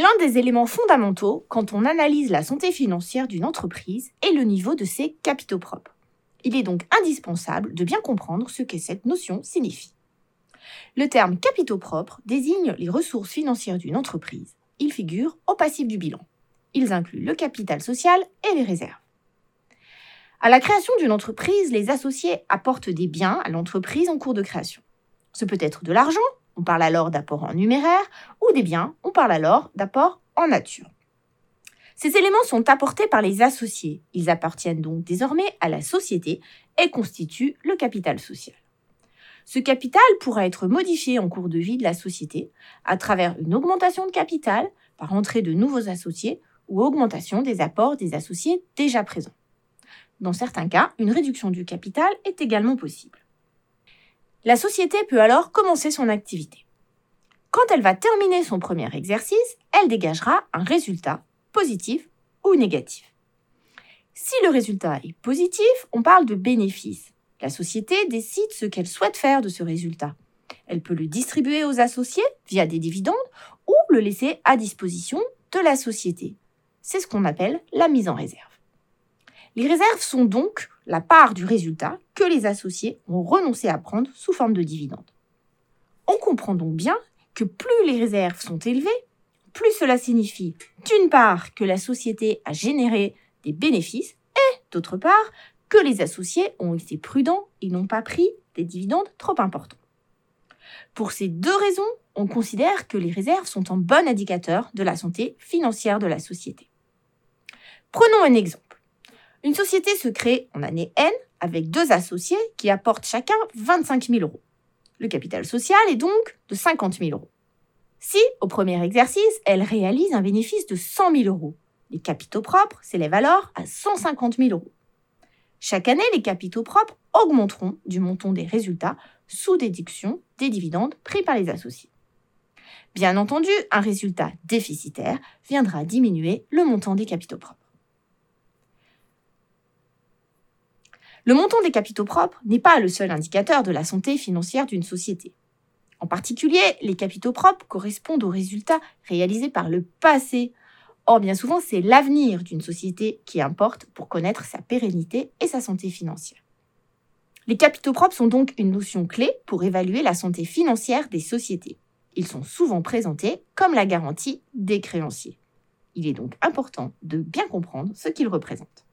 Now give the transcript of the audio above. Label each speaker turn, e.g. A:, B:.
A: L'un des éléments fondamentaux quand on analyse la santé financière d'une entreprise est le niveau de ses capitaux propres. Il est donc indispensable de bien comprendre ce que cette notion signifie. Le terme capitaux propres désigne les ressources financières d'une entreprise. Ils figurent au passif du bilan. Ils incluent le capital social et les réserves. À la création d'une entreprise, les associés apportent des biens à l'entreprise en cours de création. Ce peut être de l'argent, on parle alors d'apport en numéraire, ou des biens, on parle alors d'apport en nature. Ces éléments sont apportés par les associés. Ils appartiennent donc désormais à la société et constituent le capital social. Ce capital pourra être modifié en cours de vie de la société à travers une augmentation de capital par entrée de nouveaux associés ou augmentation des apports des associés déjà présents. Dans certains cas, une réduction du capital est également possible. La société peut alors commencer son activité. Quand elle va terminer son premier exercice, elle dégagera un résultat positif ou négatif. Si le résultat est positif, on parle de bénéfice. La société décide ce qu'elle souhaite faire de ce résultat. Elle peut le distribuer aux associés via des dividendes ou le laisser à disposition de la société. C'est ce qu'on appelle la mise en réserve. Les réserves sont donc la part du résultat que les associés ont renoncé à prendre sous forme de dividendes. On comprend donc bien que plus les réserves sont élevées, plus cela signifie d'une part que la société a généré des bénéfices et d'autre part que les associés ont été prudents et n'ont pas pris des dividendes trop importants. Pour ces deux raisons, on considère que les réserves sont un bon indicateur de la santé financière de la société. Prenons un exemple. Une société se crée en année N avec deux associés qui apportent chacun 25 000 euros. Le capital social est donc de 50 000 euros. Si, au premier exercice, elle réalise un bénéfice de 100 000 euros, les capitaux propres s'élèvent alors à 150 000 euros. Chaque année, les capitaux propres augmenteront du montant des résultats sous déduction des dividendes pris par les associés. Bien entendu, un résultat déficitaire viendra diminuer le montant des capitaux propres. Le montant des capitaux propres n'est pas le seul indicateur de la santé financière d'une société. En particulier, les capitaux propres correspondent aux résultats réalisés par le passé. Or, bien souvent, c'est l'avenir d'une société qui importe pour connaître sa pérennité et sa santé financière. Les capitaux propres sont donc une notion clé pour évaluer la santé financière des sociétés. Ils sont souvent présentés comme la garantie des créanciers. Il est donc important de bien comprendre ce qu'ils représentent.